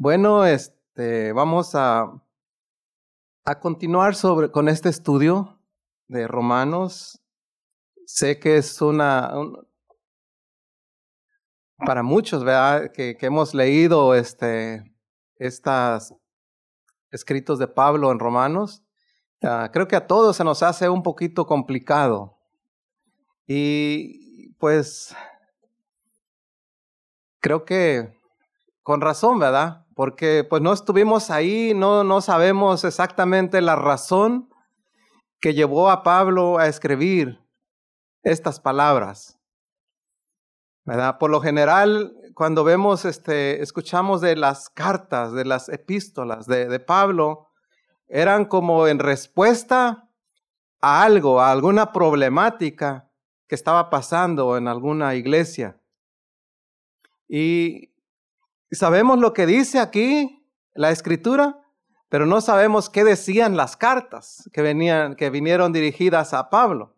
Bueno, este, vamos a, a continuar sobre, con este estudio de Romanos. Sé que es una, para muchos, ¿verdad? Que, hemos leído este, estos escritos de Pablo en Romanos. Uh, creo que a todos se nos hace un poquito complicado. Y pues creo que con razón, ¿verdad? porque pues no estuvimos ahí, no, no sabemos exactamente la razón que llevó a Pablo a escribir estas palabras. ¿Verdad? Por lo general, cuando vemos, este, escuchamos de las cartas, de las epístolas de, de Pablo, eran como en respuesta a algo, a alguna problemática que estaba pasando en alguna iglesia. Y sabemos lo que dice aquí la escritura, pero no sabemos qué decían las cartas que, venían, que vinieron dirigidas a Pablo.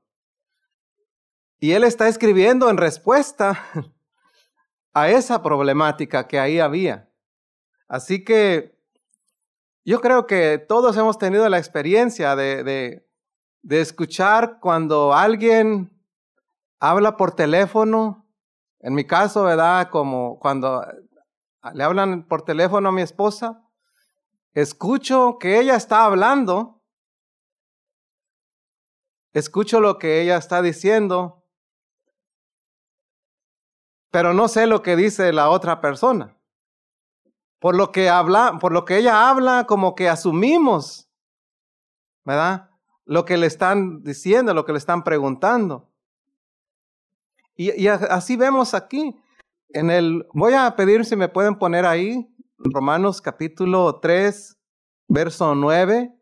Y él está escribiendo en respuesta a esa problemática que ahí había. Así que yo creo que todos hemos tenido la experiencia de, de, de escuchar cuando alguien habla por teléfono. En mi caso, ¿verdad? Como cuando le hablan por teléfono a mi esposa, escucho que ella está hablando, escucho lo que ella está diciendo, pero no sé lo que dice la otra persona. Por lo que habla, por lo que ella habla, como que asumimos, ¿verdad? Lo que le están diciendo, lo que le están preguntando. Y, y así vemos aquí. En el, voy a pedir si me pueden poner ahí Romanos capítulo 3, verso 9,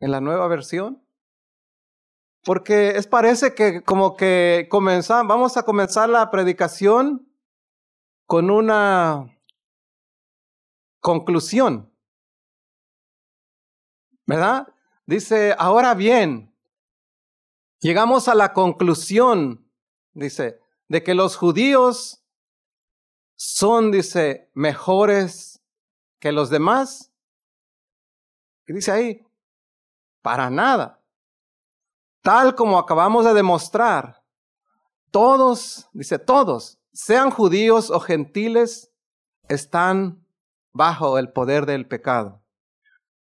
en la nueva versión. Porque es parece que como que comenzamos, vamos a comenzar la predicación con una conclusión. ¿Verdad? Dice, ahora bien, llegamos a la conclusión, dice, de que los judíos son, dice, mejores que los demás. ¿Qué dice ahí? Para nada. Tal como acabamos de demostrar, todos, dice, todos, sean judíos o gentiles, están bajo el poder del pecado.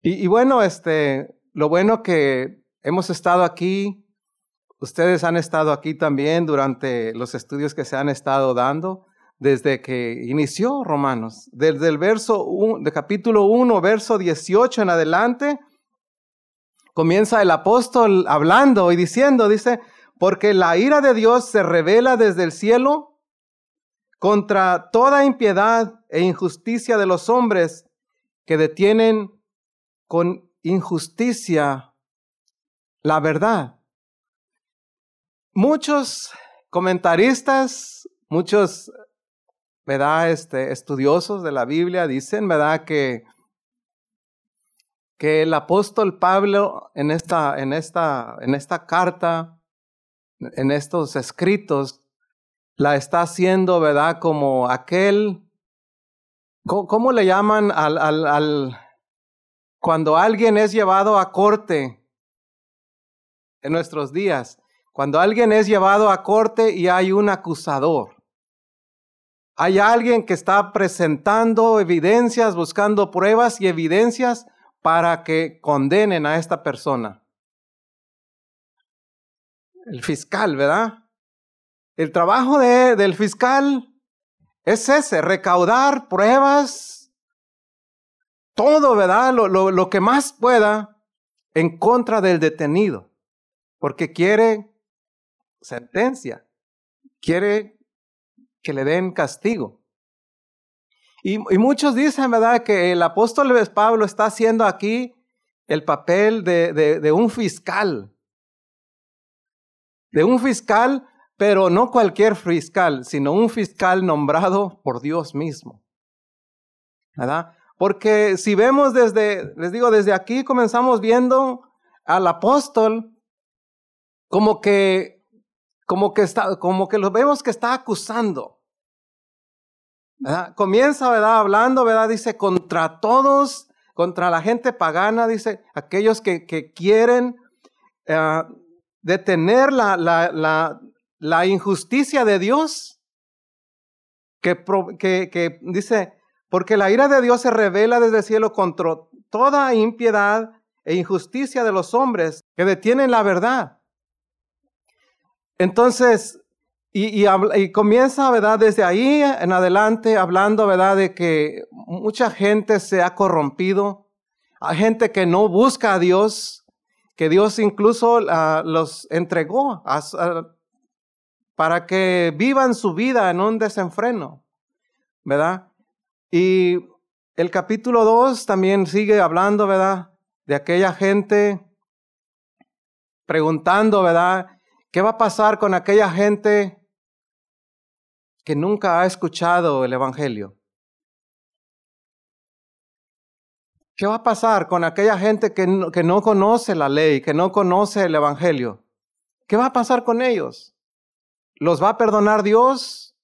Y, y bueno, este, lo bueno que hemos estado aquí, ustedes han estado aquí también durante los estudios que se han estado dando desde que inició Romanos, desde el verso de capítulo 1, verso 18 en adelante, comienza el apóstol hablando y diciendo, dice, porque la ira de Dios se revela desde el cielo contra toda impiedad e injusticia de los hombres que detienen con injusticia la verdad. Muchos comentaristas, muchos ¿verdad? Este, estudiosos de la Biblia dicen, ¿verdad? Que, que el apóstol Pablo en esta, en, esta, en esta carta, en estos escritos, la está haciendo, ¿verdad? Como aquel, ¿cómo, le llaman al, al, al, cuando alguien es llevado a corte en nuestros días? Cuando alguien es llevado a corte y hay un acusador. Hay alguien que está presentando evidencias, buscando pruebas y evidencias para que condenen a esta persona. El fiscal, ¿verdad? El trabajo de, del fiscal es ese, recaudar pruebas, todo, ¿verdad? Lo, lo, lo que más pueda en contra del detenido, porque quiere sentencia, quiere que le den castigo. Y, muchos dicen, ¿verdad?, que el apóstol Pablo está haciendo aquí el papel de, de un fiscal. De un fiscal, pero no cualquier fiscal, sino un fiscal nombrado por Dios mismo. ¿Verdad? Porque si vemos desde, les digo, desde aquí comenzamos viendo al apóstol como que, como que está, como que lo vemos que está acusando. Comienza, ¿verdad? Hablando, ¿verdad? Dice, contra todos, contra la gente pagana, dice, aquellos que, que quieren uh, detener la, la, la, la, injusticia de Dios, que, que, que dice, porque la ira de Dios se revela desde el cielo contra toda impiedad e injusticia de los hombres que detienen la verdad. Entonces, y, comienza, ¿verdad? Desde ahí en adelante hablando, ¿verdad? De que mucha gente se ha corrompido, hay gente que no busca a Dios, que Dios incluso uh, los entregó para que vivan su vida en un desenfreno, ¿verdad? Y el capítulo 2 también sigue hablando, ¿verdad? De aquella gente preguntando, ¿verdad? ¿Qué va a pasar con aquella gente que nunca ha escuchado el Evangelio? ¿Qué va a pasar con aquella gente que no, que no conoce la ley, que no conoce el Evangelio? ¿Qué va a pasar con ellos? ¿Los va a perdonar Dios?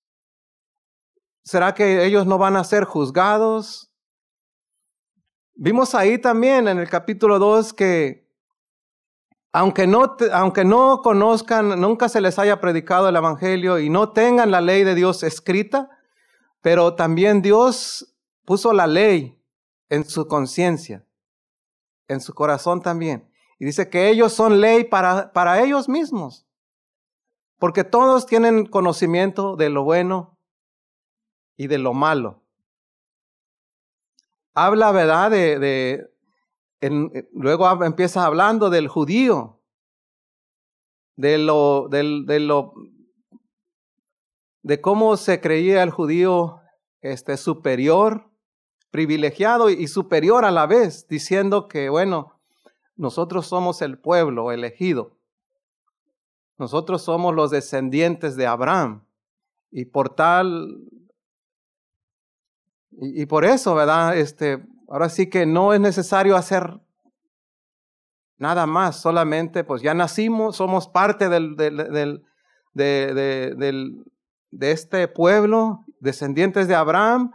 ¿Será que ellos no van a ser juzgados? Vimos ahí también en el capítulo 2 que aunque no, aunque no conozcan, nunca se les haya predicado el Evangelio y no tengan la ley de Dios escrita, pero también Dios puso la ley en su conciencia, en su corazón también. Y dice que ellos son ley para, para ellos mismos, porque todos tienen conocimiento de lo bueno y de lo malo. Habla, ¿verdad? De, de en, luego empieza hablando del judío, de lo, de lo, de cómo se creía el judío este, superior, privilegiado y superior a la vez, diciendo que, bueno, nosotros somos el pueblo elegido. Nosotros somos los descendientes de Abraham. Y por tal y, por eso, ¿verdad? Este, ahora sí que no es necesario hacer nada más, solamente pues ya nacimos, somos parte de, de este pueblo, descendientes de Abraham.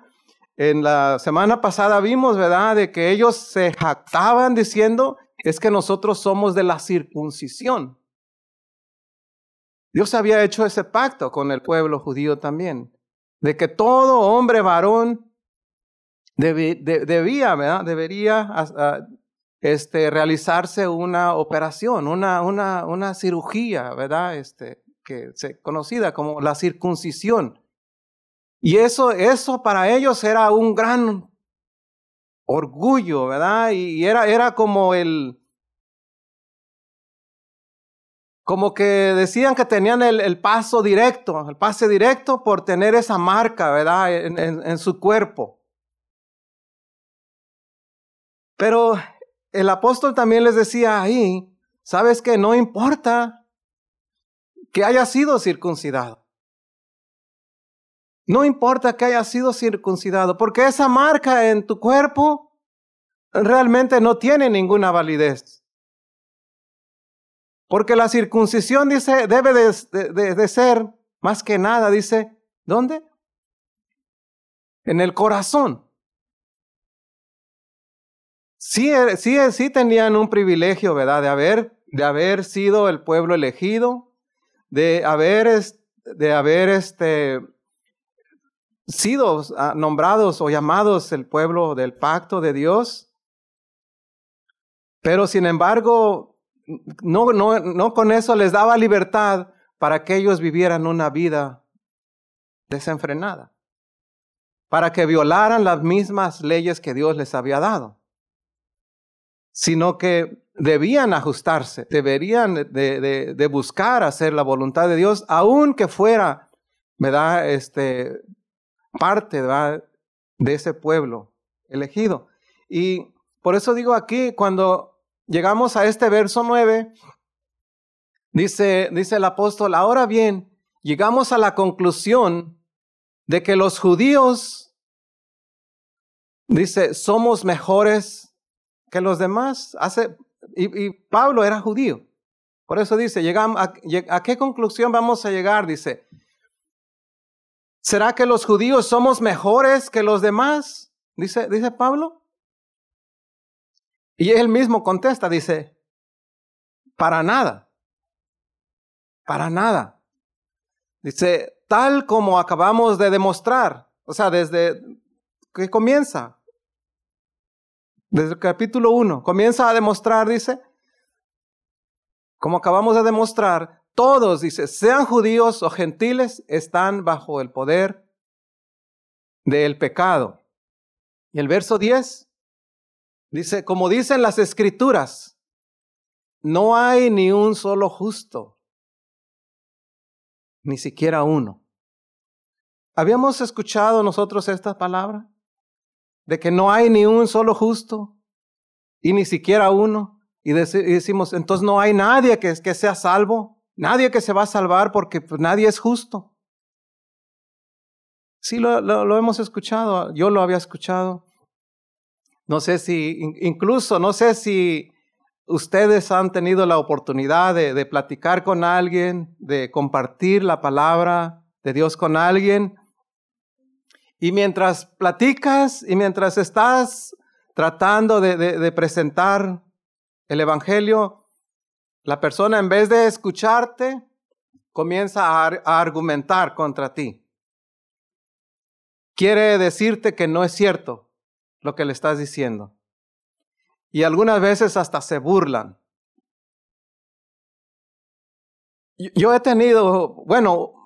En la semana pasada vimos, ¿verdad?, de que ellos se jactaban diciendo, es que nosotros somos de la circuncisión. Dios había hecho ese pacto con el pueblo judío también, de que todo hombre varón debía, ¿verdad? Debería este, realizarse una operación, una, una, una cirugía, ¿verdad? Este, que se, conocida como la circuncisión. Y eso, eso para ellos era un gran orgullo, ¿verdad? Y era, era como el, como que decían que tenían el, el, paso directo, el pase directo por tener esa marca, ¿verdad? En, en, en su cuerpo. Pero el apóstol también les decía ahí, sabes que no importa que haya sido circuncidado. No importa que haya sido circuncidado, porque esa marca en tu cuerpo realmente no tiene ninguna validez. Porque la circuncisión, dice, debe de, de, ser, más que nada, dice, ¿dónde? En el corazón. Sí, eh, sí, eh, sí tenían un privilegio, ¿verdad? De haber, de haber sido el pueblo elegido, de haber, de haber este, sido ah, nombrados o llamados el pueblo del pacto de Dios. Pero sin embargo, no, no, no con eso les daba libertad para que ellos vivieran una vida desenfrenada, para que violaran las mismas leyes que Dios les había dado sino que debían ajustarse, deberían de, buscar hacer la voluntad de Dios, aunque fuera, ¿verdad? Este, parte de ese pueblo elegido. Y por eso digo aquí, cuando llegamos a este verso 9, dice, dice el apóstol, ahora bien, llegamos a la conclusión de que los judíos, dice, somos mejores que los demás. Hace, y, Pablo era judío. Por eso dice, llegamos a, qué conclusión vamos a llegar? Dice, ¿Será que los judíos somos mejores que los demás? Dice, dice Pablo. Y él mismo contesta, dice, para nada, para nada. Dice, tal como acabamos de demostrar, o sea, desde que comienza, desde el capítulo 1, comienza a demostrar, dice, como acabamos de demostrar, todos, dice, sean judíos o gentiles, están bajo el poder del pecado. Y el verso 10 dice, como dicen las escrituras, no hay ni un solo justo, ni siquiera uno. ¿Habíamos escuchado nosotros esta palabra? De que no hay ni un solo justo y ni siquiera uno. Y decimos, entonces no hay nadie que, que sea salvo, nadie que se va a salvar porque pues, nadie es justo. Sí, lo, lo, hemos escuchado, yo lo había escuchado. No sé si, incluso, no sé si ustedes han tenido la oportunidad de, de, platicar con alguien, de compartir la palabra de Dios con alguien. Y mientras platicas y mientras estás tratando de, presentar el Evangelio, la persona en vez de escucharte, comienza a argumentar contra ti. Quiere decirte que no es cierto lo que le estás diciendo. Y algunas veces hasta se burlan. Yo he tenido, bueno,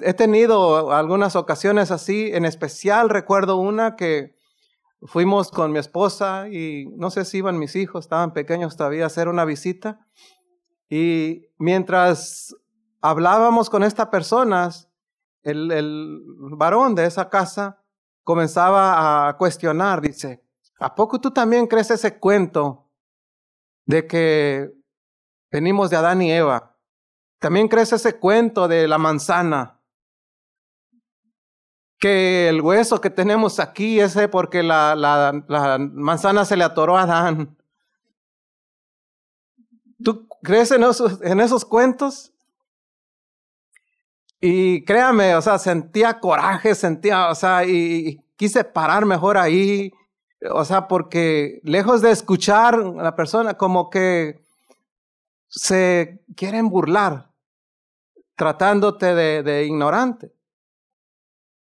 he tenido algunas ocasiones así, en especial recuerdo una que fuimos con mi esposa y no sé si iban mis hijos, estaban pequeños todavía, a hacer una visita. Y mientras hablábamos con estas personas, el, el varón de esa casa comenzaba a cuestionar, dice, ¿a poco tú también crees ese cuento de que venimos de Adán y Eva? ¿También crees ese cuento de la manzana? Que el hueso que tenemos aquí es porque la, la, manzana se le atoró a Adán. ¿Tú crees en esos, en esos cuentos? Y créame, o sea, sentía coraje, sentía, o sea, y, quise parar mejor ahí, o sea, porque lejos de escuchar a la persona, como que se quieren burlar, tratándote de ignorante.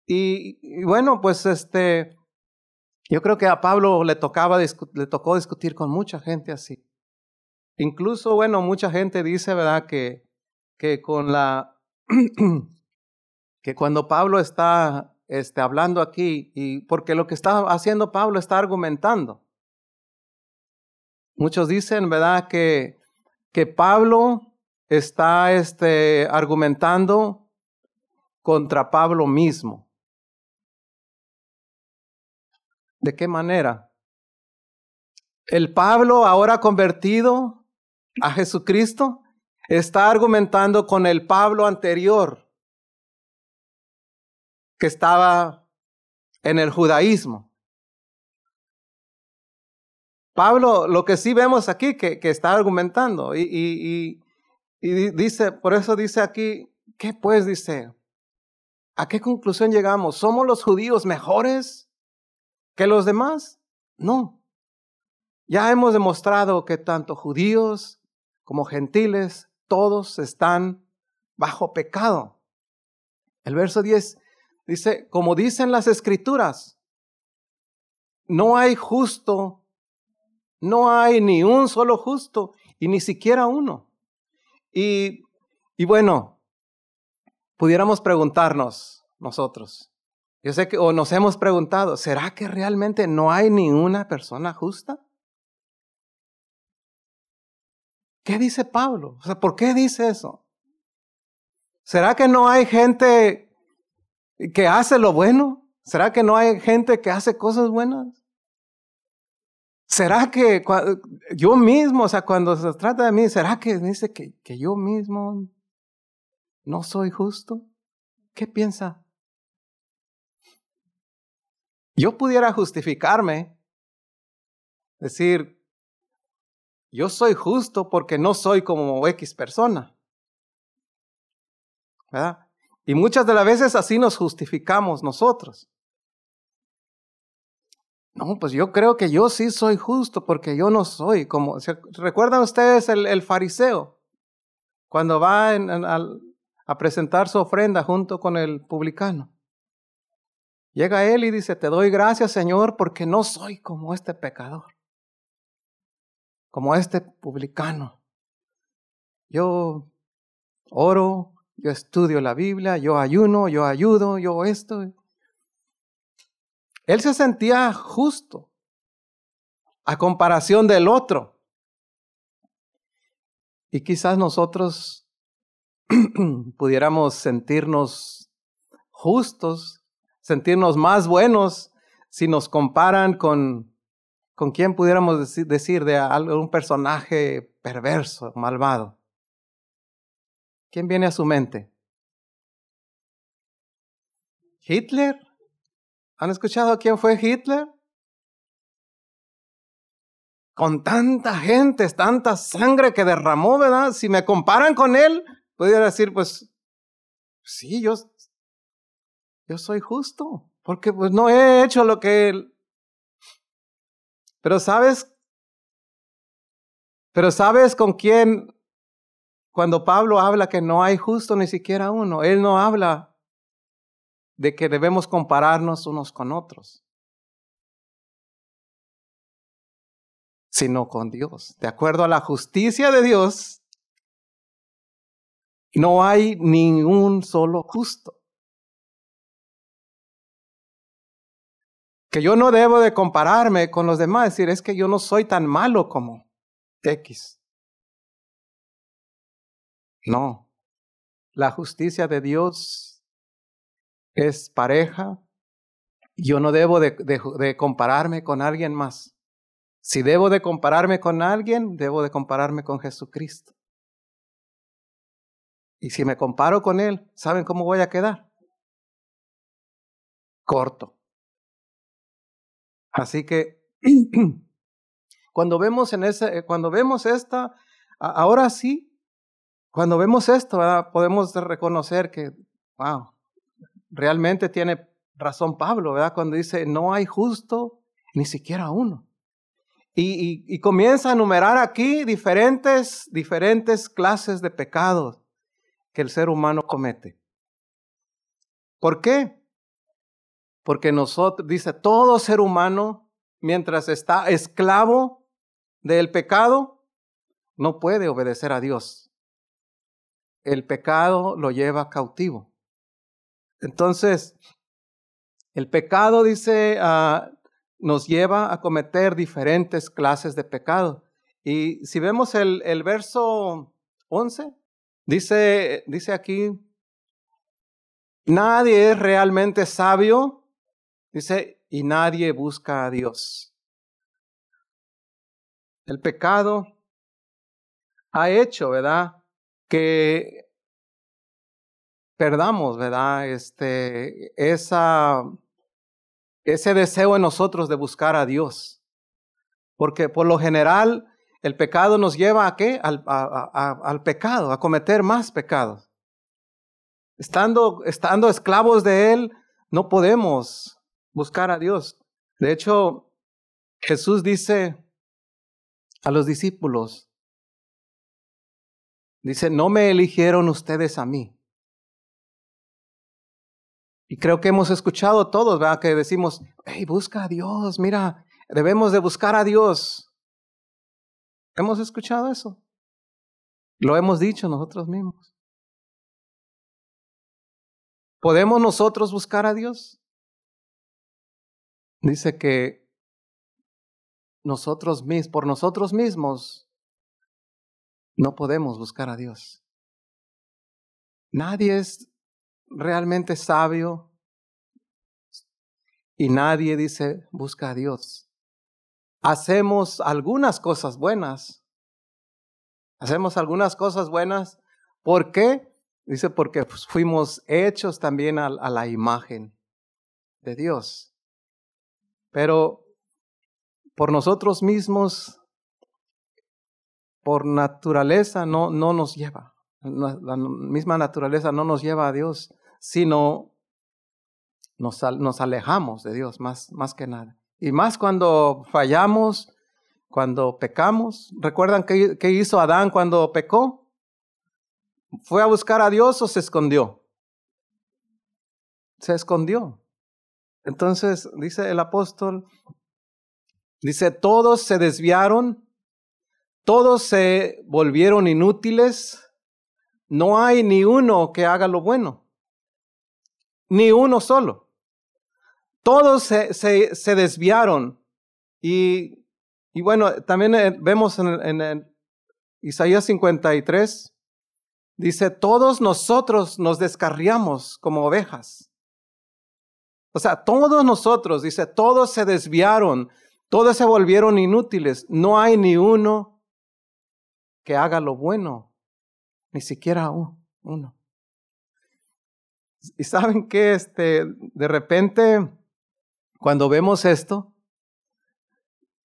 Y, bueno, pues este, yo creo que a Pablo le, tocaba, le tocó discutir con mucha gente así. Incluso, bueno, mucha gente dice, ¿verdad?, que, que con la, que cuando Pablo está este, hablando aquí, y porque lo que está haciendo Pablo está argumentando. Muchos dicen, ¿verdad?, que, que Pablo está este, argumentando contra Pablo mismo. ¿De qué manera? El Pablo, ahora convertido a Jesucristo, está argumentando con el Pablo anterior, que estaba en el judaísmo. Pablo, lo que sí vemos aquí, que, está argumentando, y, y dice, por eso dice aquí, ¿qué pues dice? ¿A qué conclusión llegamos? ¿Somos los judíos mejores que los demás. No. Ya hemos demostrado que tanto judíos como gentiles, todos están bajo pecado. El verso 10 dice, como dicen las escrituras, no hay justo, no hay ni un solo justo y ni siquiera uno. Y, y bueno, pudiéramos preguntarnos nosotros, yo sé que o nos hemos preguntado, ¿será que realmente no hay ni una persona justa? ¿Qué dice Pablo? O sea, ¿por qué dice eso? ¿Será que no hay gente que hace lo bueno? ¿Será que no hay gente que hace cosas buenas? ¿Será que yo mismo, o sea, cuando se trata de mí, ¿será que dice que, que yo mismo no soy justo? ¿Qué piensa? Yo pudiera justificarme, decir, yo soy justo porque no soy como X persona. ¿Verdad? Y muchas de las veces así nos justificamos nosotros. No, pues yo creo que yo sí soy justo porque yo no soy como... ¿Recuerdan ustedes el, fariseo? Cuando va a presentar su ofrenda junto con el publicano. Llega él y dice, te doy gracias Señor porque no soy como este pecador, como este publicano. Yo oro, yo estudio la Biblia, yo ayuno, yo ayudo, yo esto. Él se sentía justo a comparación del otro. Y quizás nosotros pudiéramos sentirnos justos, sentirnos más buenos si nos comparan con, con quién pudiéramos decir, de algún personaje perverso, malvado. ¿Quién viene a su mente? ¿Hitler? ¿Han escuchado quién fue Hitler? Con tanta gente, tanta sangre que derramó, ¿verdad? Si me comparan con él, podría decir, pues, sí, yo, yo soy justo, porque pues no he hecho lo que él. Pero sabes, pero sabes con quién cuando Pablo habla que no hay justo ni siquiera uno, él no habla de que debemos compararnos unos con otros, sino con Dios. De acuerdo a la justicia de Dios, no hay ningún solo justo. Que yo no debo de compararme con los demás, decir, es que yo no soy tan malo como X. No, la justicia de Dios es pareja. Yo no debo de, compararme con alguien más. Si debo de compararme con alguien, debo de compararme con Jesucristo. Y si me comparo con Él, ¿saben cómo voy a quedar? Corto. Así que cuando vemos en ese, cuando vemos esta, ahora sí cuando vemos esto, podemos reconocer que, wow, realmente tiene razón Pablo, ¿verdad? Cuando dice, no hay justo ni siquiera uno. Y, y, comienza a enumerar aquí diferentes, diferentes clases de pecados que el ser humano comete. ¿Por qué? Porque nosotros, dice, todo ser humano, mientras está esclavo del pecado, no puede obedecer a Dios el pecado lo lleva cautivo. Entonces, el pecado, dice, ah, nos lleva a cometer diferentes clases de pecado. Y si vemos el, el verso 11, dice, dice aquí, nadie es realmente sabio, dice, y nadie busca a Dios. El pecado ha hecho, ¿verdad? que perdamos, ¿verdad? Este, esa, ese deseo en nosotros de buscar a Dios. Porque por lo general el pecado nos lleva a qué? Al, al pecado, a cometer más pecados. Estando, estando esclavos de Él, no podemos buscar a Dios. De hecho, Jesús dice a los discípulos, Dice, no me eligieron ustedes a mí. Y creo que hemos escuchado todos, ¿verdad? Que decimos, hey, busca a Dios, mira, debemos de buscar a Dios. ¿Hemos escuchado eso? Lo hemos dicho nosotros mismos. ¿Podemos nosotros buscar a Dios? Dice que nosotros mismos, por nosotros mismos, no podemos buscar a Dios. Nadie es realmente sabio y nadie dice busca a Dios. Hacemos algunas cosas buenas. Hacemos algunas cosas buenas. ¿Por qué? Dice porque pues, fuimos hechos también a, a la imagen de Dios. Pero por nosotros mismos por naturaleza no, no nos lleva. La misma naturaleza no nos lleva a Dios, sino nos, nos alejamos de Dios más, más que nada. Y más cuando fallamos, cuando pecamos. ¿Recuerdan qué, qué hizo Adán cuando pecó? ¿Fue a buscar a Dios o se escondió? Se escondió. Entonces, dice el apóstol, dice, todos se desviaron, todos se volvieron inútiles, no hay ni uno que haga lo bueno, ni uno solo. Todos se, se, se desviaron y, y, bueno, también eh, vemos en, en Isaías 53, dice, todos nosotros nos descarriamos como ovejas. O sea, todos nosotros, dice, todos se desviaron, todos se volvieron inútiles. No hay ni uno que haga lo bueno, ni siquiera uno. Y saben que este, de repente, cuando vemos esto,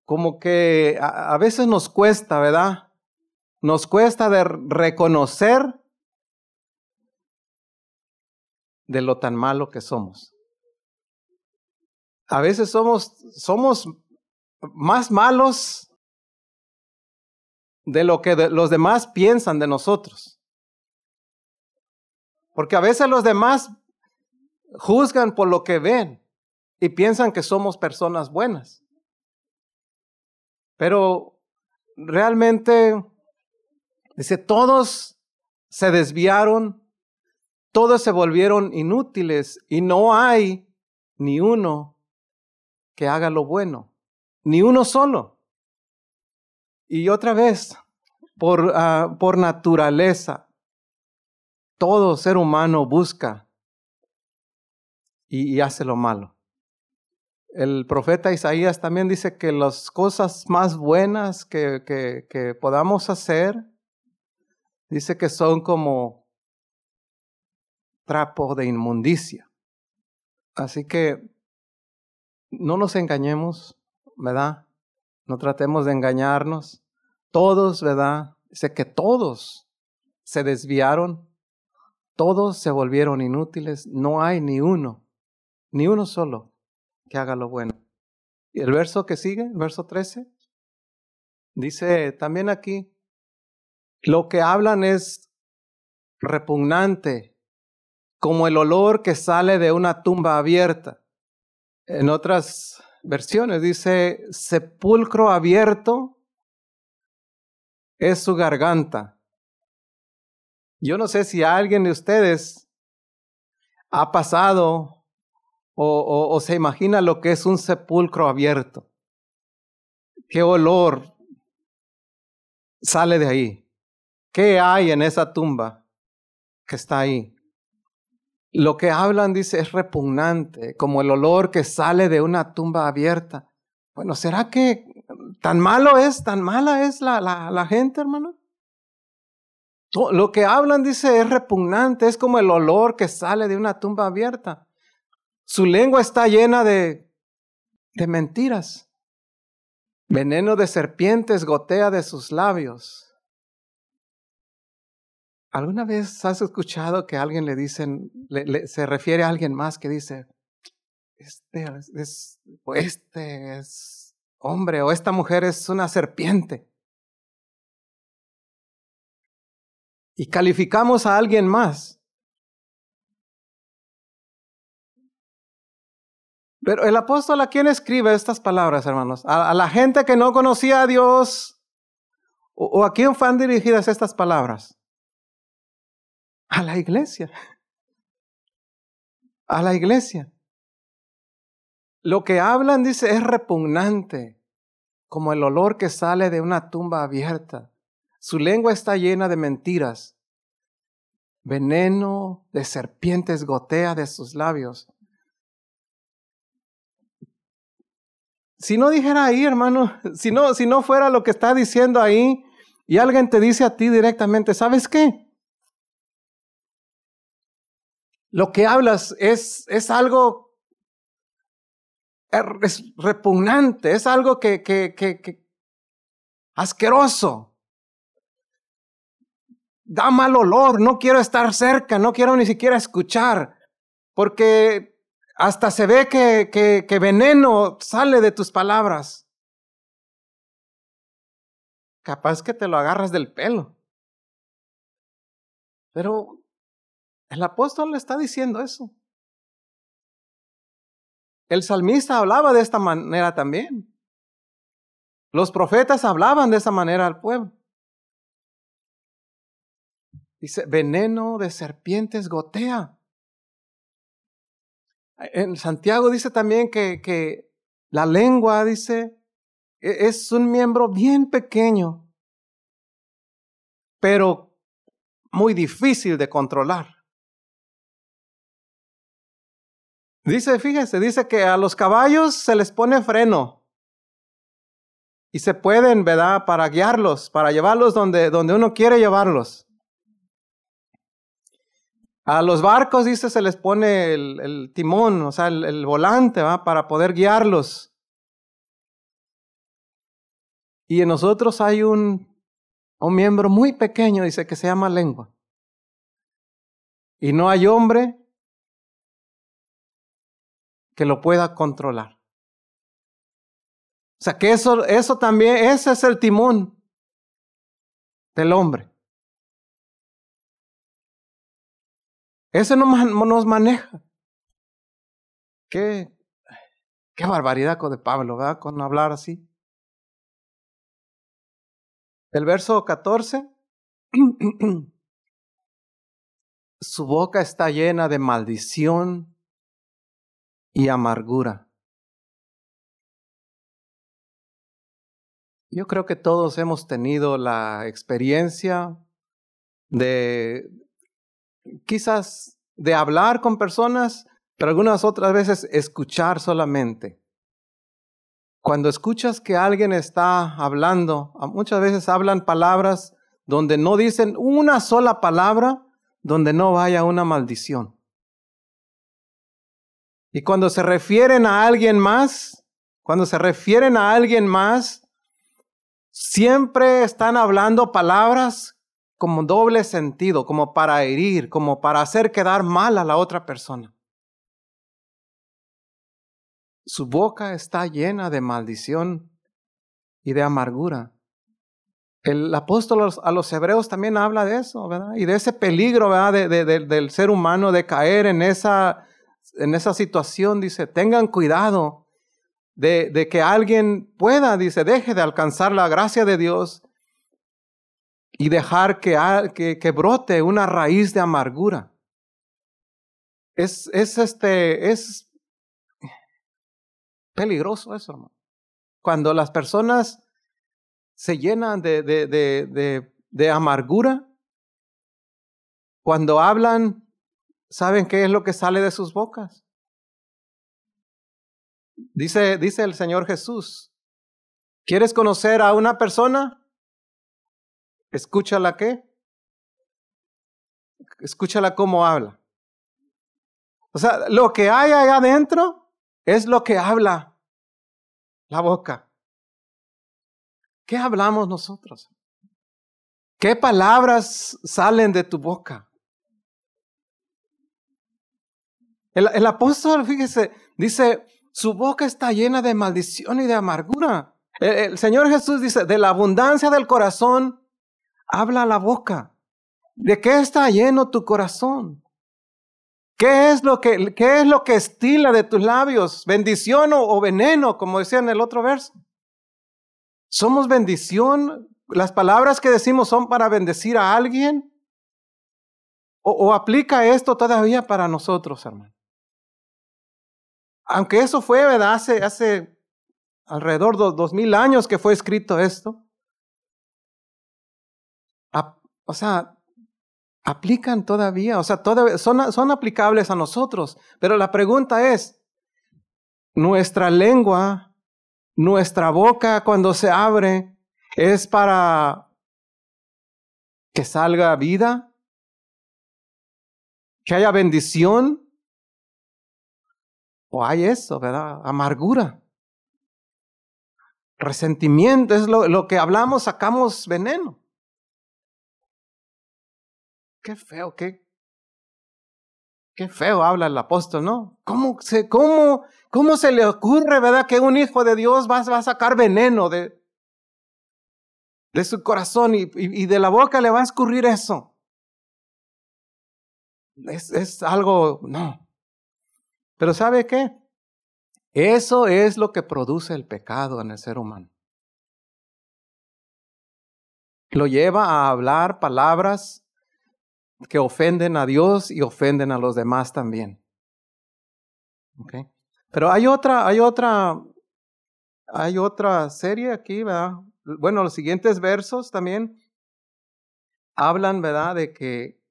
como que a, a veces nos cuesta, ¿verdad? Nos cuesta de reconocer de lo tan malo que somos. A veces somos, somos más malos de lo que los demás piensan de nosotros. Porque a veces los demás juzgan por lo que ven y piensan que somos personas buenas. Pero realmente, dice, todos se desviaron, todos se volvieron inútiles y no hay ni uno que haga lo bueno, ni uno solo. Y otra vez, por, uh, por naturaleza, todo ser humano busca y, hace lo malo. El profeta Isaías también dice que las cosas más buenas que, que, que podamos hacer, dice que son como trapo de inmundicia. Así que no nos engañemos, ¿verdad? No tratemos de engañarnos. Todos, ¿verdad? Dice que todos se desviaron, todos se volvieron inútiles, no hay ni uno, ni uno solo que haga lo bueno. Y el verso que sigue, el verso 13, dice también aquí, lo que hablan es repugnante, como el olor que sale de una tumba abierta. En otras versiones dice, sepulcro abierto es su garganta. Yo no sé si alguien de ustedes ha pasado o, se imagina lo que es un sepulcro abierto. ¿Qué olor sale de ahí? ¿Qué hay en esa tumba que está ahí? Lo que hablan, dice, es repugnante, como el olor que sale de una tumba abierta. Bueno, ¿será que tan malo es, tan mala es la, la, gente, hermano? Lo que hablan, dice, es repugnante, es como el olor que sale de una tumba abierta. Su lengua está llena de, de mentiras. Veneno de serpientes gotea de sus labios. ¿Alguna vez has escuchado que alguien le dicen, le, se refiere a alguien más que dice, este es, este es hombre o esta mujer es una serpiente? Y calificamos a alguien más. Pero el apóstol a quién escribe estas palabras, hermanos? A, la gente que no conocía a Dios. ¿O, a quién fueron dirigidas estas palabras? A la iglesia. A la iglesia. Lo que hablan, dice, es repugnante, como el olor que sale de una tumba abierta. Su lengua está llena de mentiras. Veneno de serpientes gotea de sus labios. Si no dijera ahí, hermano, si no, si no fuera lo que está diciendo ahí, y alguien te dice a ti directamente, ¿sabes qué? Lo que hablas es, es algo es repugnante, es algo que, que, que, que asqueroso. Da mal olor, no quiero estar cerca, no quiero ni siquiera escuchar. porque hasta se ve que, que, que veneno sale de tus palabras. Capaz que te lo agarras del pelo. Pero el apóstol le está diciendo eso. El salmista hablaba de esta manera también. Los profetas hablaban de esa manera al pueblo. Dice, veneno de serpientes gotea. En Santiago dice también que, que la lengua, dice, e-, es un miembro bien pequeño, pero muy difícil de controlar. Dice, fíjese, dice que a los caballos se les pone freno y se pueden, ¿verdad? Para guiarlos, para llevarlos donde, donde uno quiere llevarlos. A los barcos, dice, se les pone el, timón, o sea, el, volante, ¿va? Para poder guiarlos. Y en nosotros hay un, un miembro muy pequeño, dice, que se llama lengua. Y no hay hombre que lo pueda controlar. O sea, que eso, eso también, ese es el timón del hombre. Ese no nos maneja. Qué, qué barbaridad con de Pablo, ¿verdad? Con hablar así. El verso 14. Su boca está llena de maldición y amargura. Yo creo que todos hemos tenido la experiencia de quizás de hablar con personas, pero algunas otras veces escuchar solamente. Cuando escuchas que alguien está hablando, muchas veces hablan palabras donde no dicen una sola palabra, donde no vaya una maldición. Y cuando se refieren a alguien más, cuando se refieren a alguien más, siempre están hablando palabras como doble sentido, como para herir, como para hacer quedar mal a la otra persona. Su boca está llena de maldición y de amargura. El apóstol a los hebreos también habla de eso, ¿verdad? Y de ese peligro, ¿verdad? De, del ser humano de caer en esa, en esa situación. Dice, tengan cuidado de, que alguien pueda, dice, deje de alcanzar la gracia de Dios y dejar que, que, brote una raíz de amargura. Es, es, este, es peligroso eso, hermano. Cuando las personas se llenan de, de, de, de, amargura, cuando hablan, ¿saben qué es lo que sale de sus bocas? Dice, dice el Señor Jesús, ¿quieres conocer a una persona? Escúchala qué? Escúchala cómo habla. O sea, lo que hay allá adentro es lo que habla la boca. ¿Qué hablamos nosotros? ¿Qué palabras salen de tu boca? El, apóstol, fíjese, dice, su boca está llena de maldición y de amargura. el Señor Jesús dice, de la abundancia del corazón habla la boca. ¿De qué está lleno tu corazón? ¿Qué es lo que, qué es lo que estila de tus labios? ¿Bendición o, veneno, como decía en el otro verso? ¿Somos bendición? ¿Las palabras que decimos son para bendecir a alguien? ¿O, aplica esto todavía para nosotros, hermano? Aunque eso fue, ¿verdad? Hace, hace alrededor de dos mil años que fue escrito esto o sea, aplican todavía, o sea, son, son aplicables a nosotros. Pero la pregunta es, nuestra lengua, nuestra boca cuando se abre, es para que salga vida, que haya bendición, o hay eso, ¿verdad? Amargura. Resentimiento es lo, lo que hablamos, sacamos veneno. Qué feo, qué, qué feo habla el apóstol, ¿no? ¿Cómo se, cómo, cómo se le ocurre, verdad, que un hijo de Dios va, va a sacar veneno de, de su corazón y, y, de la boca le va a escurrir eso? Es, es algo, no. Pero ¿sabe qué? Eso es lo que produce el pecado en el ser humano. Lo lleva a hablar palabras que ofenden a Dios y ofenden a los demás también. Okay. Pero hay otra, hay otra, hay otra serie aquí, ¿verdad? Bueno, los siguientes versos también hablan, ¿verdad? De que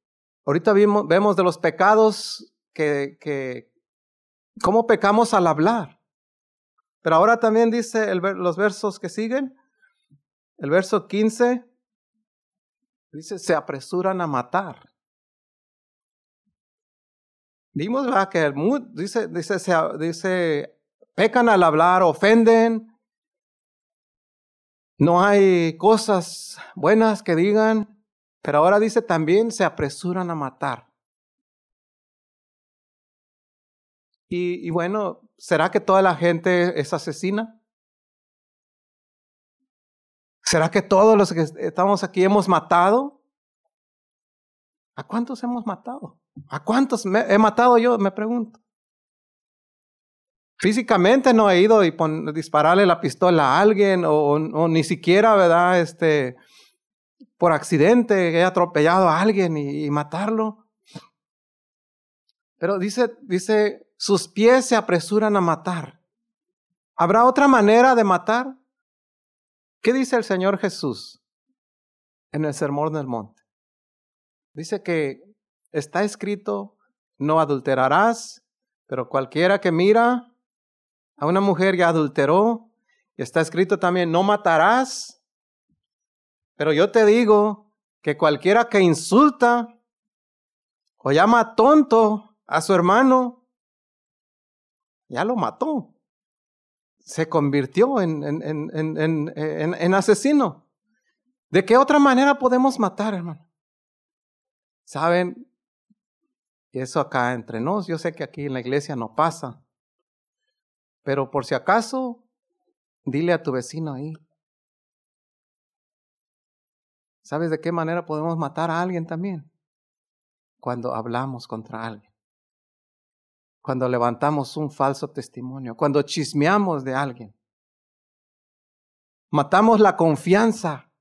ahorita vemos de los pecados que, que, cómo pecamos al hablar. Pero ahora también dice los versos que siguen, el verso 15, dice, se apresuran a matar. Vimos que el dice, dice, dice, pecan al hablar, ofenden. No hay cosas buenas que digan, pero ahora dice también se apresuran a matar. Y, y bueno, ¿será que toda la gente es asesina? ¿Será que todos los que estamos aquí hemos matado? ¿A cuántos hemos matado? ¿A cuántos he matado yo? Me pregunto. Físicamente no he ido y dispararle la pistola a alguien o, ni siquiera, ¿verdad? Este, por accidente he atropellado a alguien y, matarlo. Pero dice, dice, sus pies se apresuran a matar. ¿Habrá otra manera de matar? ¿Qué dice el Señor Jesús en el Sermón del Monte? Dice que está escrito, no adulterarás, pero cualquiera que mira a una mujer ya adulteró. Está escrito también, no matarás. Pero yo te digo que cualquiera que insulta o llama tonto a su hermano, ya lo mató. Se convirtió en, en, en, en, asesino. ¿De qué otra manera podemos matar, hermano? Saben, eso acá entre nos, yo sé que aquí en la iglesia no pasa, pero por si acaso, dile a tu vecino ahí. ¿Sabes de qué manera podemos matar a alguien también? Cuando hablamos contra alguien. Cuando levantamos un falso testimonio. Cuando chismeamos de alguien. Matamos la confianza.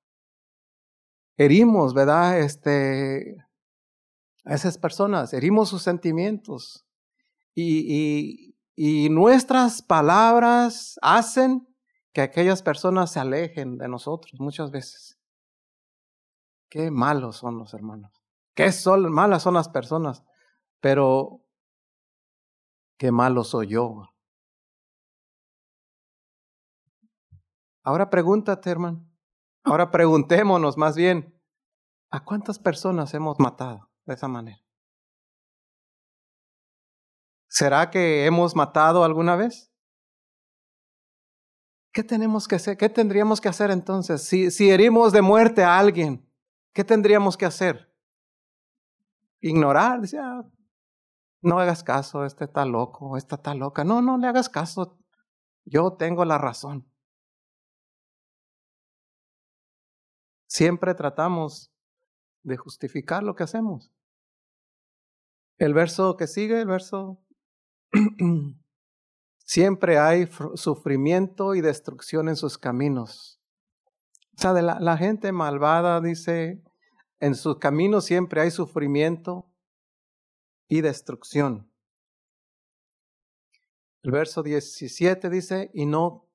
Herimos, ¿verdad? Este, a esas personas, herimos sus sentimientos y, y, y nuestras palabras hacen que aquellas personas se alejen de nosotros muchas veces. Qué malos son los hermanos. Qué malas son las personas. Pero qué malo soy yo. Ahora pregúntate, hermano. Ahora preguntémonos más bien, ¿a cuántas personas hemos matado? de esa manera. ¿Será que hemos matado alguna vez? ¿Qué tenemos que hacer? ¿Qué tendríamos que hacer entonces? Si, herimos de muerte a alguien, ¿qué tendríamos que hacer? Ignorar, ah, no hagas caso, este está loco, esta está loca. No, no le hagas caso. Yo tengo la razón. Siempre tratamos de justificar lo que hacemos. El verso que sigue, el verso, siempre hay sufrimiento y destrucción en sus caminos. O sea, de la, la gente malvada dice, en sus caminos siempre hay sufrimiento y destrucción. El verso 17 dice, y no,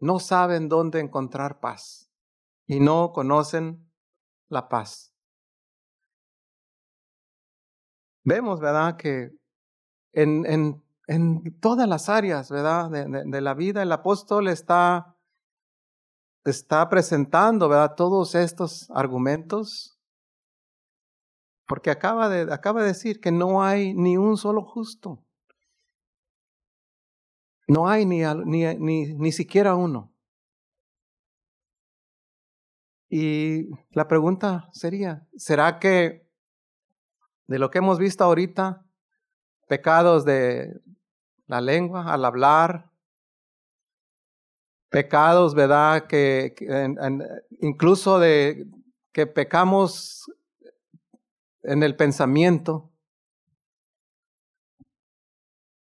no saben dónde encontrar paz, y no conocen la paz. vemos, ¿verdad?, que en, en, en todas las áreas, ¿verdad?, de, la vida, el apóstol está, está presentando, ¿verdad?, todos estos argumentos, porque acaba de, acaba de decir que no hay ni un solo justo. No hay ni, ni, ni, siquiera uno. Y la pregunta sería, ¿será que de lo que hemos visto ahorita, pecados de la lengua al hablar, pecados, ¿verdad? Que, incluso de que pecamos en el pensamiento.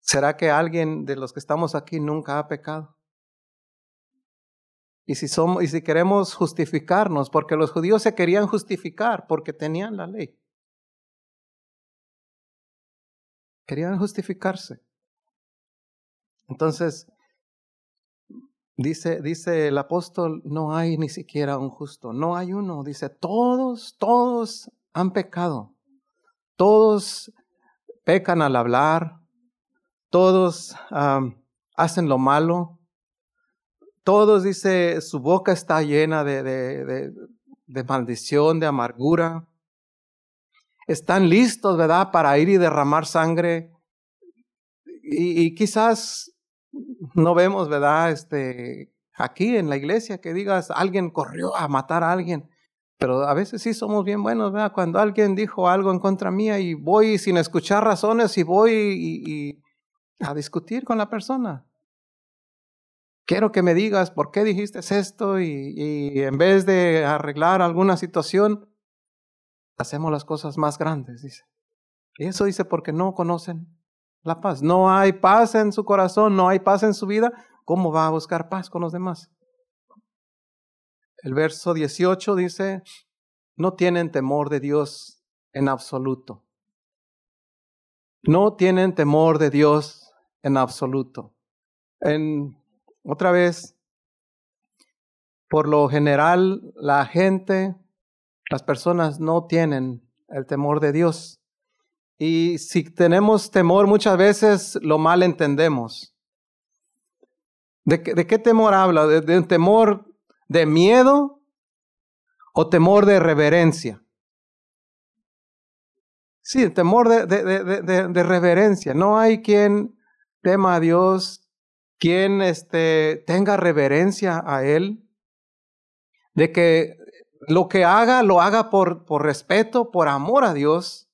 ¿Será que alguien de los que estamos aquí nunca ha pecado? Y si, somos, y si queremos justificarnos, porque los judíos se querían justificar porque tenían la ley. Querían justificarse. Entonces, dice, dice el apóstol, no hay ni siquiera un justo, no hay uno. Dice, todos, todos han pecado. Todos pecan al hablar, todos hacen lo malo, todos, dice, su boca está llena de, de, maldición, de amargura. Están listos, ¿verdad?, para ir y derramar sangre. Y, y quizás no vemos, ¿verdad?, este, aquí en la iglesia que digas, alguien corrió a matar a alguien. Pero a veces sí somos bien buenos, ¿verdad? Cuando alguien dijo algo en contra mía y voy sin escuchar razones y voy y a discutir con la persona quiero que me digas por qué dijiste esto y, en vez de arreglar alguna situación, hacemos las cosas más grandes, dice. Y eso dice porque no conocen la paz. No hay paz en su corazón, no hay paz en su vida. ¿Cómo va a buscar paz con los demás? El verso 18 dice, no tienen temor de Dios en absoluto. No tienen temor de Dios en absoluto. En otra vez, por lo general, la gente, las personas no tienen el temor de Dios. Y si tenemos temor, muchas veces lo mal entendemos. ¿De, qué temor habla? ¿De, un temor de miedo o temor de reverencia? Sí, temor de, de, reverencia. No hay quien tema a Dios quien este, tenga reverencia a Él, de que lo que haga, lo haga por, por respeto, por amor a Dios,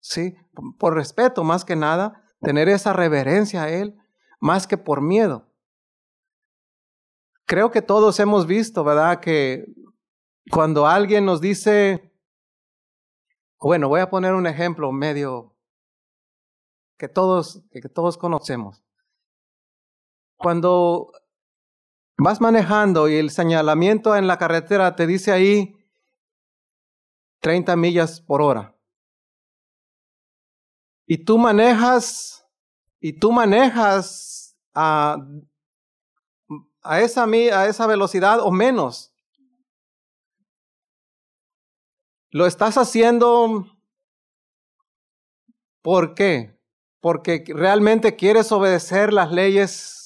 ¿sí? Por respeto más que nada, tener esa reverencia a Él, más que por miedo. Creo que todos hemos visto, ¿verdad? Que cuando alguien nos dice, bueno, voy a poner un ejemplo medio que todos, que todos conocemos. Cuando vas manejando y el señalamiento en la carretera te dice ahí 30 millas por hora. Y tú manejas, y tú manejas a, a, esa, a esa velocidad o menos. Lo estás haciendo ¿por qué? Porque realmente quieres obedecer las leyes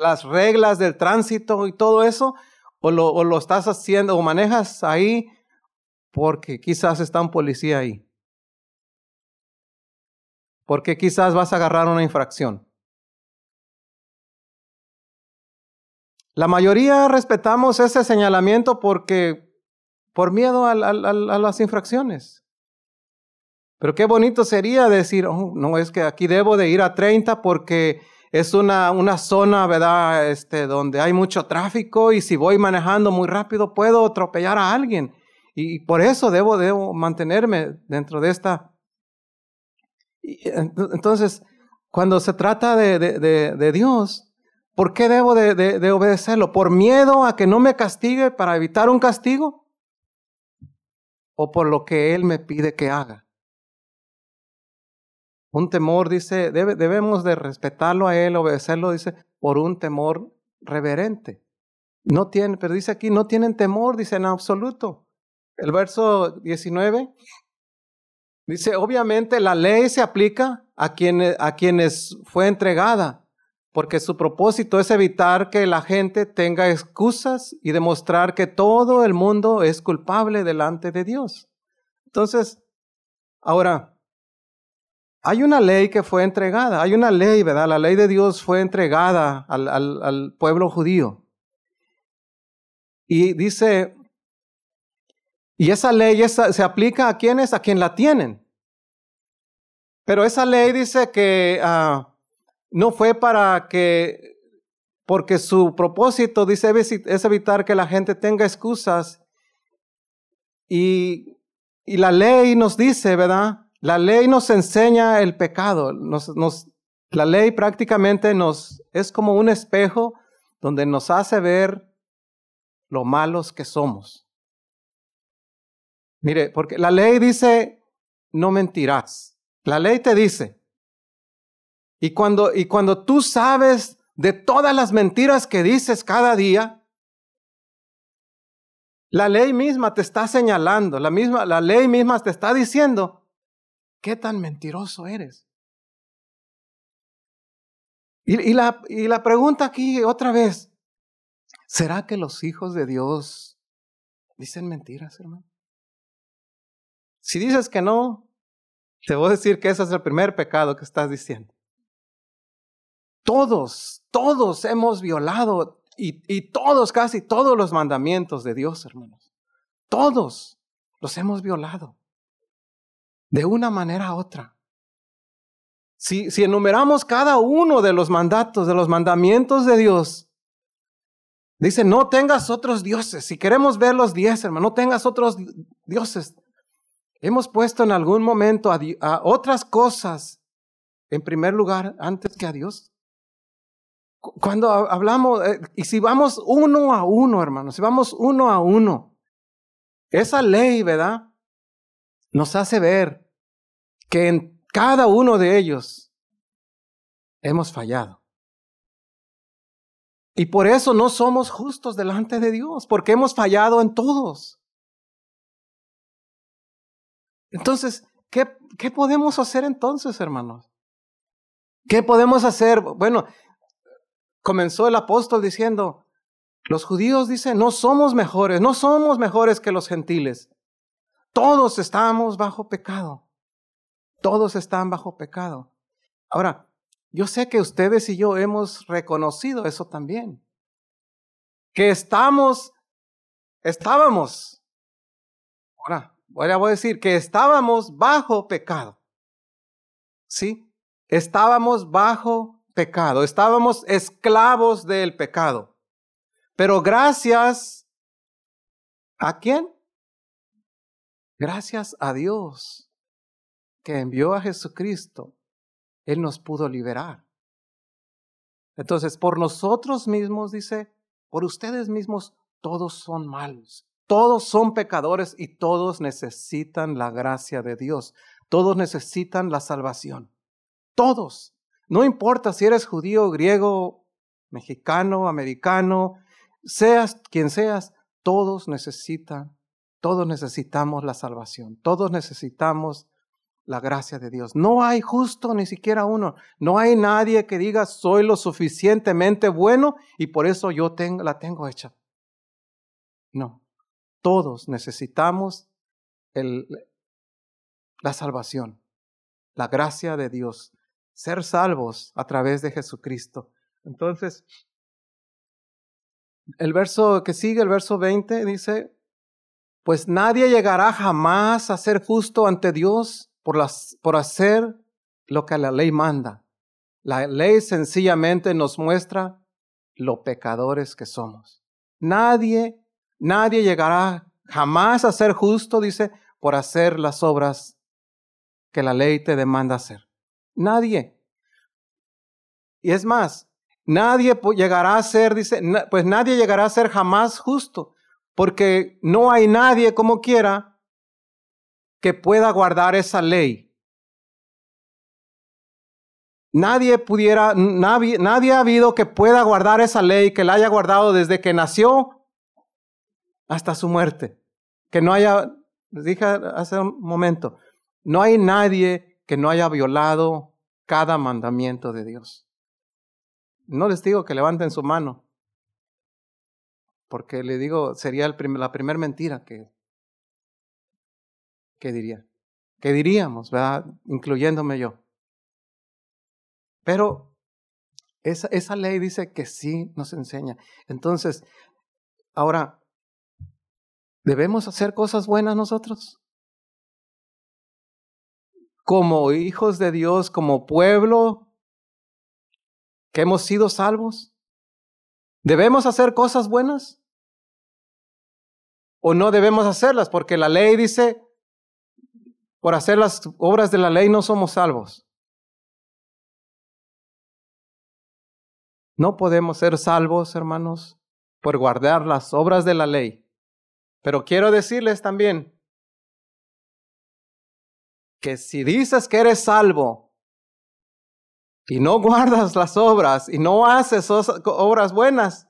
las reglas del tránsito y todo eso, o lo, o lo estás haciendo o manejas ahí porque quizás está un policía ahí. Porque quizás vas a agarrar una infracción. La mayoría respetamos ese señalamiento porque por miedo a, las infracciones. Pero qué bonito sería decir, oh, no es que aquí debo de ir a 30 porque es una, una zona, ¿verdad? Este, donde hay mucho tráfico y si voy manejando muy rápido puedo atropellar a alguien. Y por eso debo, mantenerme dentro de esta. Entonces, cuando se trata de, Dios, ¿por qué debo de, de obedecerlo? ¿Por miedo a que no me castigue para evitar un castigo? ¿O por lo que Él me pide que haga? Un temor, dice, debemos de respetarlo a Él, obedecerlo, dice, por un temor reverente. No tienen, pero dice aquí, no tienen temor, dice en absoluto. El verso 19 dice, obviamente la ley se aplica a a quienes fue entregada, porque su propósito es evitar que la gente tenga excusas y demostrar que todo el mundo es culpable delante de Dios. Entonces, ahora, hay una ley que fue entregada, hay una ley, ¿verdad? La ley de Dios fue entregada al, pueblo judío. Y dice, y esa ley se aplica a quienes, a quien la tienen. Pero esa ley dice que ah, no fue para que, porque su propósito, dice, es evitar que la gente tenga excusas. Y, y la ley nos dice, ¿verdad? La ley nos enseña el pecado. Nos, la ley prácticamente nos es como un espejo donde nos hace ver lo malos que somos. Mire, porque la ley dice, no mentirás. La ley te dice. Y cuando, y cuando tú sabes de todas las mentiras que dices cada día, la ley misma te está señalando, la, misma, la ley misma te está diciendo, ¿qué tan mentiroso eres? Y, y, la, y la pregunta aquí otra vez, ¿será que los hijos de Dios dicen mentiras, hermano? Si dices que no, te voy a decir que ese es el primer pecado que estás diciendo. Todos, todos hemos violado y, y todos, casi todos los mandamientos de Dios, hermanos. Todos los hemos violado. De una manera u otra. Si, si enumeramos cada uno de los mandatos, de los mandamientos de Dios, dice, no tengas otros dioses. Si queremos ver los diez, hermano, no tengas otros dioses. Hemos puesto en algún momento a, otras cosas en primer lugar antes que a Dios. Cuando hablamos, eh, y si vamos uno a uno, hermanos, si vamos uno a uno, esa ley, ¿verdad? Nos hace ver que en cada uno de ellos hemos fallado. Y por eso no somos justos delante de Dios, porque hemos fallado en todos. Entonces, ¿qué, ¿qué podemos hacer entonces, hermanos? ¿Qué podemos hacer? Bueno, comenzó el apóstol diciendo, los judíos dicen, no somos mejores, no somos mejores que los gentiles. Todos estamos bajo pecado. Todos están bajo pecado. Ahora, yo sé que ustedes y yo hemos reconocido eso también. Que estamos, estábamos. Ahora, voy a decir que estábamos bajo pecado. ¿Sí? Estábamos bajo pecado, estábamos esclavos del pecado. Pero gracias a quién? Gracias a Dios que envió a Jesucristo, Él nos pudo liberar. Entonces, por nosotros mismos, dice, por ustedes mismos, todos son malos. Todos son pecadores y todos necesitan la gracia de Dios. Todos necesitan la salvación. Todos. No importa si eres judío, griego, mexicano, americano, seas quien seas, todos necesitan, todos necesitamos la salvación. Todos necesitamos la gracia de Dios. No hay justo ni siquiera uno. No hay nadie que diga soy lo suficientemente bueno y por eso yo tengo, la tengo hecha. No. Todos necesitamos la salvación, la gracia de Dios, ser salvos a través de Jesucristo. Entonces, el verso que sigue, el verso 20, dice, pues nadie llegará jamás a ser justo ante Dios por, las, por hacer lo que la ley manda. La ley sencillamente nos muestra lo pecadores que somos. Nadie Nadie llegará jamás a ser justo, dice, por hacer las obras que la ley te demanda hacer. Nadie. Y es más, nadie llegará a ser, dice, pues nadie llegará a ser jamás justo, porque no hay nadie como quiera que pueda guardar esa ley. Nadie pudiera, nadie, nadie ha habido que pueda guardar esa ley, que la haya guardado desde que nació hasta su muerte. Que no haya, les dije hace un momento, no hay nadie que no haya violado cada mandamiento de Dios. No les digo que levanten su mano, porque le digo, sería la primera mentira que, que diría, que diríamos, ¿verdad? Incluyéndome yo. Pero esa, esa ley dice que sí nos enseña. Entonces, ahora, ¿Debemos hacer cosas buenas nosotros? Como hijos de Dios, como pueblo que hemos sido salvos? ¿Debemos hacer cosas buenas? ¿O no debemos hacerlas? Porque la ley dice, por hacer las obras de la ley no somos salvos. No podemos ser salvos, hermanos, por guardar las obras de la ley. Pero quiero decirles también que si dices que eres salvo y no guardas las obras y no haces obras buenas,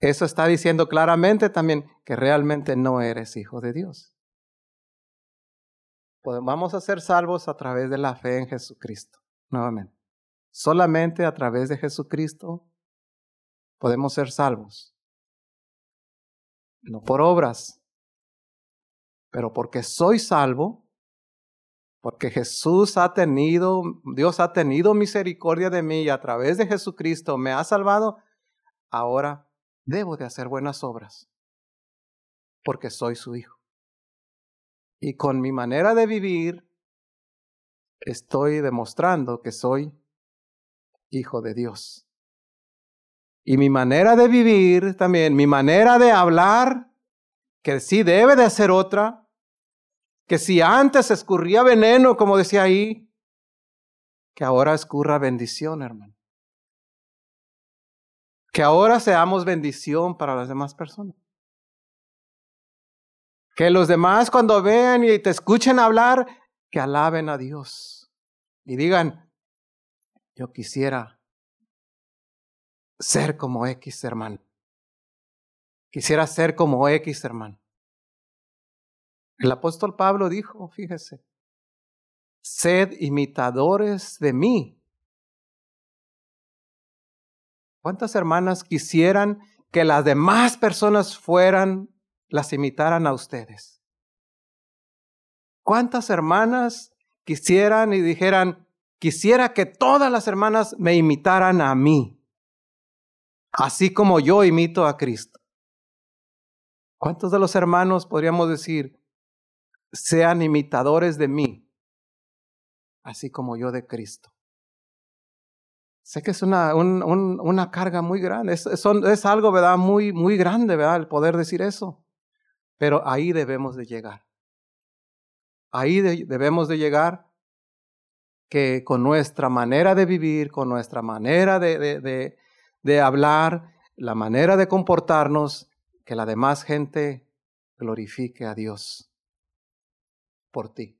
eso está diciendo claramente también que realmente no eres hijo de Dios. Vamos a ser salvos a través de la fe en Jesucristo, nuevamente. Solamente a través de Jesucristo podemos ser salvos. No por obras, pero porque soy salvo, porque Jesús ha tenido, Dios ha tenido misericordia de mí y a través de Jesucristo me ha salvado, ahora debo de hacer buenas obras, porque soy su hijo. Y con mi manera de vivir, estoy demostrando que soy hijo de Dios. Y mi manera de vivir también, mi manera de hablar, que sí debe de ser otra, que si antes escurría veneno, como decía ahí, que ahora escurra bendición, hermano. Que ahora seamos bendición para las demás personas. Que los demás cuando vean y te escuchen hablar, que alaben a Dios y digan, yo quisiera ser como X hermano. Quisiera ser como X hermano. El apóstol Pablo dijo, fíjese, sed imitadores de mí. ¿Cuántas hermanas quisieran que las demás personas fueran, las imitaran a ustedes? ¿Cuántas hermanas quisieran y dijeran, quisiera que todas las hermanas me imitaran a mí, así como yo imito a Cristo? ¿Cuántos de los hermanos podríamos decir, sean imitadores de mí, así como yo de Cristo. Sé que es una, una carga muy grande, es, es, algo, ¿verdad? Muy, muy grande, ¿verdad? El poder decir eso. Pero ahí debemos de llegar. Ahí debemos de llegar que con nuestra manera de vivir, con nuestra manera de, de, de hablar, la manera de comportarnos, que la demás gente glorifique a Dios por ti.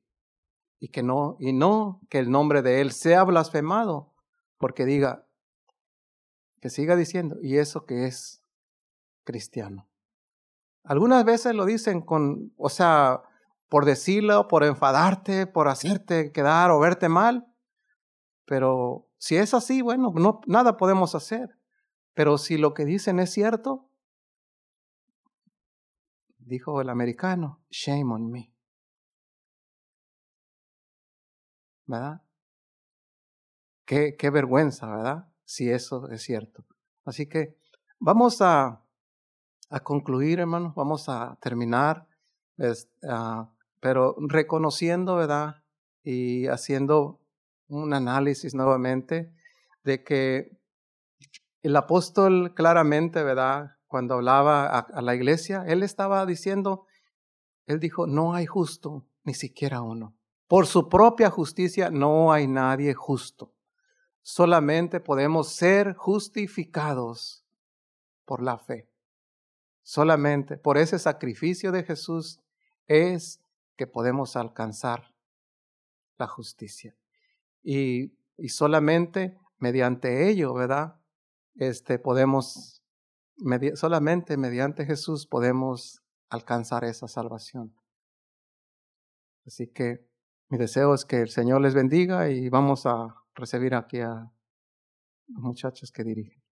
Y que no, y no que el nombre de Él sea blasfemado, porque diga, que siga diciendo, y eso que es cristiano. Algunas veces lo dicen con, o sea, por decirlo, por enfadarte, por hacerte quedar o verte mal, pero si es así, bueno, no, nada podemos hacer. Pero si lo que dicen es cierto, dijo el americano, shame on me. ¿Verdad? Qué, qué vergüenza, ¿verdad? Si eso es cierto. Así que vamos a, a concluir, hermanos, vamos a terminar, uh, pero reconociendo, ¿verdad? Y haciendo un análisis nuevamente de que el apóstol claramente, ¿verdad? Cuando hablaba a, a la iglesia, él estaba diciendo, él dijo, no hay justo, ni siquiera uno. Por su propia justicia no hay nadie justo. Solamente podemos ser justificados por la fe. Solamente por ese sacrificio de Jesús es que podemos alcanzar la justicia. Y, y solamente mediante ello, ¿verdad? Este podemos, solamente mediante Jesús podemos alcanzar esa salvación. Así que mi deseo es que el Señor les bendiga y vamos a recibir aquí a los muchachos que dirigen.